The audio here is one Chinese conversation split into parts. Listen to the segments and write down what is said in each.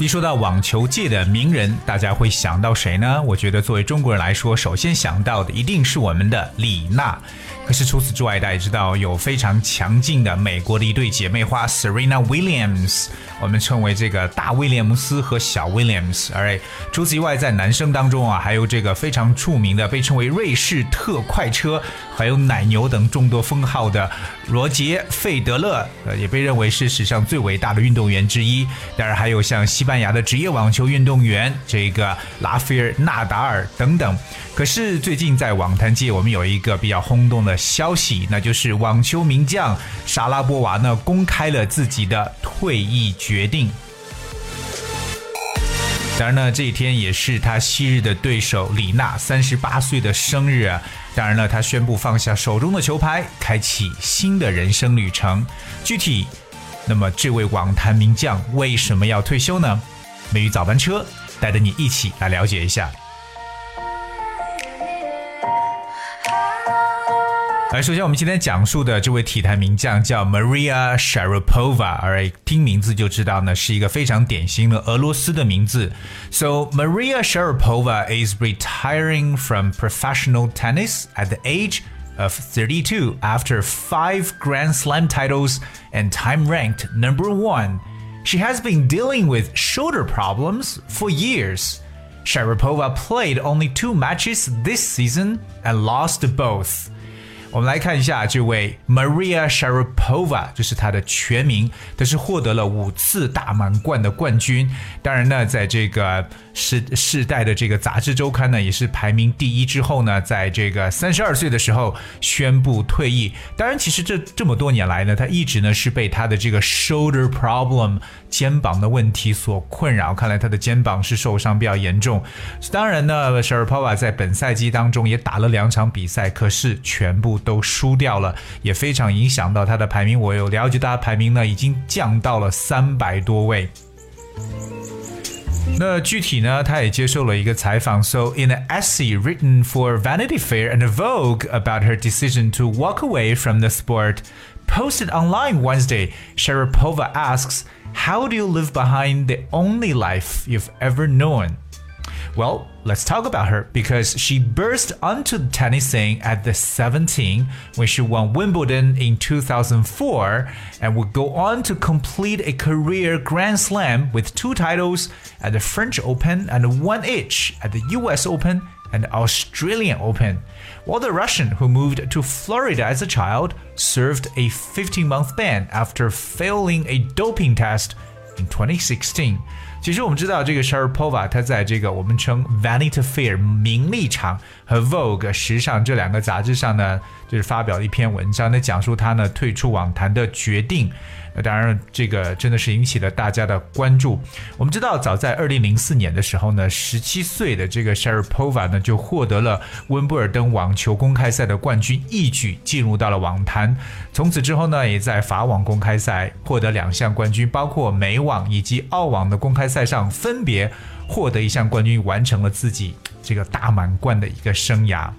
一说到网球界的名人，大家会想到谁呢？我觉得作为中国人来说，首先想到的一定是我们的李娜。可是除此之外，大家知道有非常强劲的美国的一对姐妹花 Serena Williams，我们称为这个大威廉姆斯和小威廉姆斯。而除此以外，在男生当中啊，还有这个非常著名的被称为瑞士特快车，还有奶牛等众多封号的罗杰费德勒，呃，也被认为是史上最伟大的运动员之一。当然还有像西班牙的职业网球运动员这个拉斐尔纳达尔等等。可是最近在网坛界，我们有一个比较轰动的消息，那就是网球名将莎拉波娃呢公开了自己的退役决定。当然呢，这一天也是他昔日的对手李娜三十八岁的生日啊。当然了，他宣布放下手中的球拍，开启新的人生旅程。具体，那么这位网坛名将为什么要退休呢？美语早班车带着你一起来了解一下。来，首先我们今天讲述的这位体坛名将叫 Maria Sharapova，而听名字就知道呢，是一个非常典型的俄罗斯的名字。So Maria Sharapova is retiring from professional tennis at the age of 32 after five Grand Slam titles and time ranked number one. She has been dealing with shoulder problems for years. Sharapova played only two matches this season and lost both. 我们来看一下这位 Maria Sharapova，这是她的全名。她是获得了五次大满贯的冠军。当然呢，在这个世世代的这个杂志周刊呢，也是排名第一。之后呢，在这个三十二岁的时候宣布退役。当然，其实这这么多年来呢，她一直呢是被她的这个 shoulder problem 肩膀的问题所困扰。看来她的肩膀是受伤比较严重。当然呢，Sharapova 在本赛季当中也打了两场比赛，可是全部。都输掉了，也非常影响到他的排名。我有了解，他的排名呢已经降到了三百多位。那具体呢，他也接受了一个采访。So in an essay written for Vanity Fair and Vogue about her decision to walk away from the sport, posted online Wednesday, Sharapova asks, "How do you live behind the only life you've ever known?" Well, let's talk about her because she burst onto the tennis scene at the 17 when she won Wimbledon in 2004 and would go on to complete a career Grand Slam with two titles at the French Open and one each at the US Open and Australian Open, while the Russian who moved to Florida as a child served a 15 month ban after failing a doping test in 2016. 其实我们知道，这个 Sharapova 她在这个我们称 Vanity Fair 名利场和 Vogue 时尚这两个杂志上呢，就是发表了一篇文章，那讲述她呢退出网坛的决定。当然，这个真的是引起了大家的关注。我们知道，早在二零零四年的时候呢，十七岁的这个 Sharapova 呢就获得了温布尔登网球公开赛的冠军，一举进入到了网坛。从此之后呢，也在法网公开赛获得两项冠军，包括美网以及澳网的公开赛上分别获得一项冠军，完成了自己这个大满贯的一个生涯。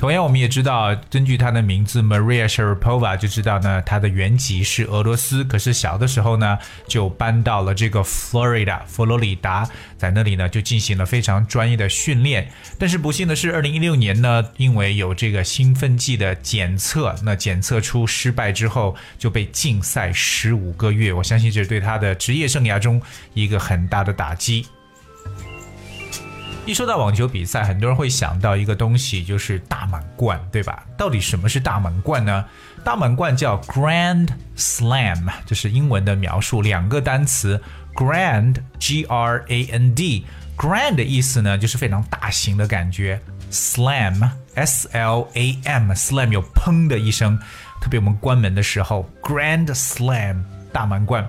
同样，我们也知道，根据她的名字 Maria Sharapova，就知道呢，她的原籍是俄罗斯。可是小的时候呢，就搬到了这个 Florida 佛罗里达，在那里呢，就进行了非常专业的训练。但是不幸的是，二零一六年呢，因为有这个兴奋剂的检测，那检测出失败之后，就被禁赛十五个月。我相信这是对她的职业生涯中一个很大的打击。一说到网球比赛，很多人会想到一个东西，就是大满贯，对吧？到底什么是大满贯呢？大满贯叫 Grand Slam，这是英文的描述，两个单词，Grand，G R A N D，Grand 的意思呢，就是非常大型的感觉，Slam，S L A M，Slam 有砰的一声，特别我们关门的时候，Grand Slam 大满贯。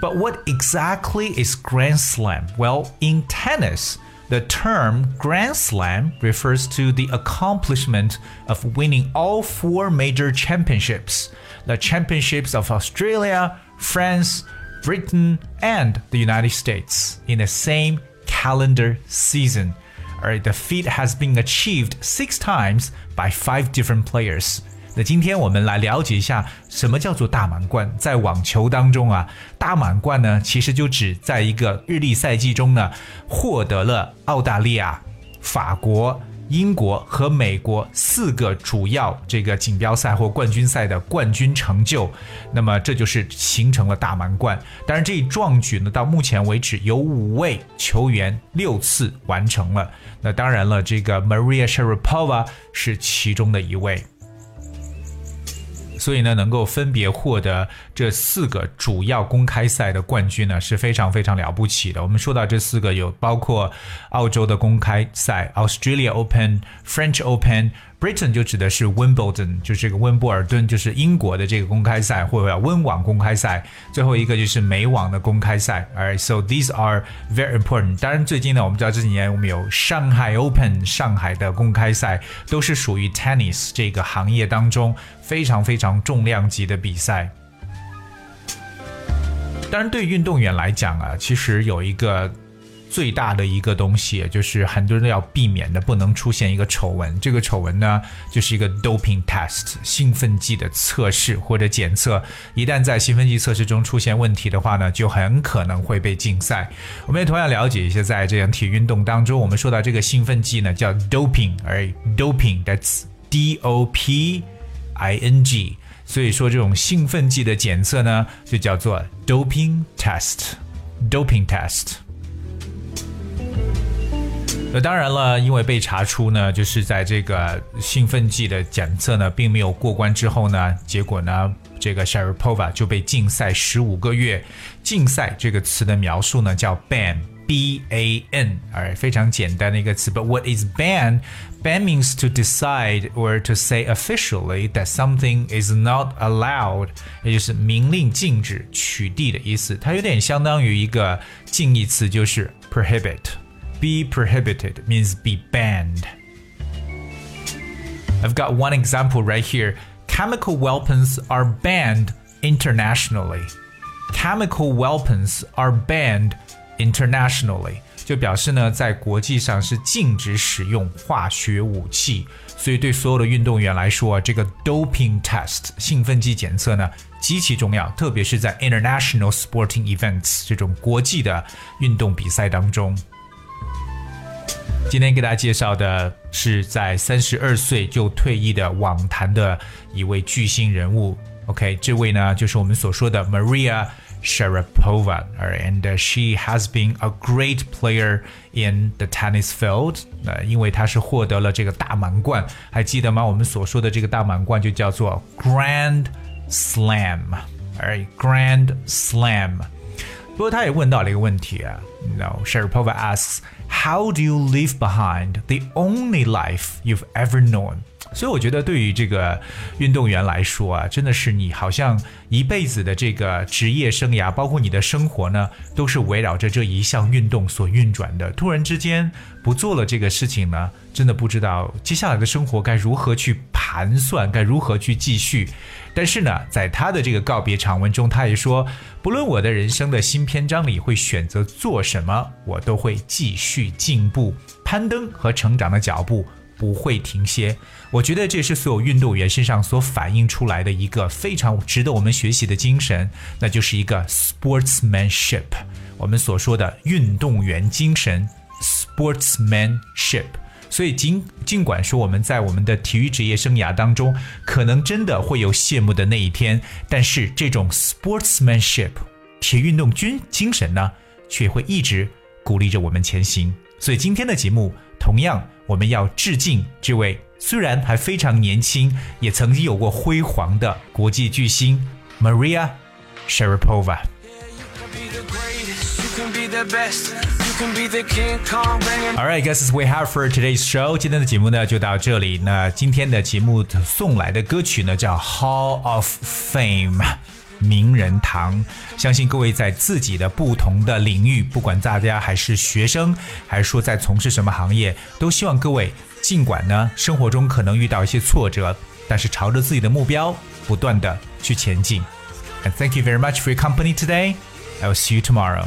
But what exactly is Grand Slam? Well, in tennis. The term Grand Slam refers to the accomplishment of winning all four major championships the championships of Australia, France, Britain, and the United States in the same calendar season. 而 the feat has been achieved six times by five different players。那今天我们来了解一下什么叫做大满贯。在网球当中啊，大满贯呢，其实就指在一个日历赛季中呢，获得了澳大利亚、法国。英国和美国四个主要这个锦标赛或冠军赛的冠军成就，那么这就是形成了大满贯。当然，这一壮举呢，到目前为止有五位球员六次完成了。那当然了，这个 Maria Sharapova 是其中的一位。所以呢，能够分别获得这四个主要公开赛的冠军呢，是非常非常了不起的。我们说到这四个，有包括澳洲的公开赛 （Australia Open）、French Open。Britain 就指的是 Wimbledon，就是这个温布尔顿，就是英国的这个公开赛，或者叫温网公开赛。最后一个就是美网的公开赛。Alright, so these are very important. 当然，最近呢，我们知道这几年我们有上海 Open，上海的公开赛都是属于 tennis 这个行业当中非常非常重量级的比赛。当然，对运动员来讲啊，其实有一个。最大的一个东西，就是很多人都要避免的，不能出现一个丑闻。这个丑闻呢，就是一个 doping test 兴奋剂的测试或者检测。一旦在兴奋剂测试中出现问题的话呢，就很可能会被禁赛。我们也同样了解一些，在这样体育运动当中，我们说到这个兴奋剂呢，叫 doping，而 doping，that's D O P I N G。所以说，这种兴奋剂的检测呢，就叫做 doping test，doping test。那当然了，因为被查出呢，就是在这个兴奋剂的检测呢，并没有过关之后呢，结果呢，这个 Sharapova 就被禁赛十五个月。禁赛这个词的描述呢，叫 ban，b a n，而非常简单的一个词。But what is ban？Ban means to decide or to say officially that something is not allowed，也就是明令禁止、取缔的意思。它有点相当于一个近义词，就是 prohibit。be prohibited means be banned. I've got one example right here. Chemical weapons are banned internationally. Chemical weapons are banned internationally. 就表示呢，在国际上是禁止使用化学武器，所以对所有的运动员来说，这个 doping test 兴奋剂检测呢极其重要，特别是在 international sporting events 这种国际的运动比赛当中。 今天给大家介绍的是在三十二岁就退役的网坛的一位巨星人物。OK，这位呢就是我们所说的 Maria Sharapova。And she has been a great player in the tennis field。呃，因为她是获得了这个大满贯，还记得吗？我们所说的这个大满贯就叫做 Grand Slam。Alright，Grand Slam。 不过他也问到了一个问题啊。No, Sharapova asks. How do you leave behind the only life you've ever known？ 所以我觉得对于这个运动员来说啊，真的是你好像一辈子的这个职业生涯，包括你的生活呢，都是围绕着这一项运动所运转的。突然之间不做了这个事情呢，真的不知道接下来的生活该如何去盘算，该如何去继续。但是呢，在他的这个告别长文中，他也说，不论我的人生的新篇章里会选择做什么，我都会继续进步、攀登和成长的脚步。不会停歇，我觉得这是所有运动员身上所反映出来的一个非常值得我们学习的精神，那就是一个 sportsmanship，我们所说的运动员精神 sportsmanship。所以尽尽管说我们在我们的体育职业生涯当中，可能真的会有谢幕的那一天，但是这种 sportsmanship 体运动军精神呢，却会一直鼓励着我们前行。所以今天的节目同样。我们要致敬这位虽然还非常年轻，也曾经有过辉煌的国际巨星 Maria Sharapova。All right, guys, we have for today's show。今天的节目呢就到这里。那今天的节目送来的歌曲呢叫《Hall of Fame》。名人堂，相信各位在自己的不同的领域，不管大家还是学生，还是说在从事什么行业，都希望各位尽管呢生活中可能遇到一些挫折，但是朝着自己的目标不断的去前进。Thank you very much for your company today. I will see you tomorrow.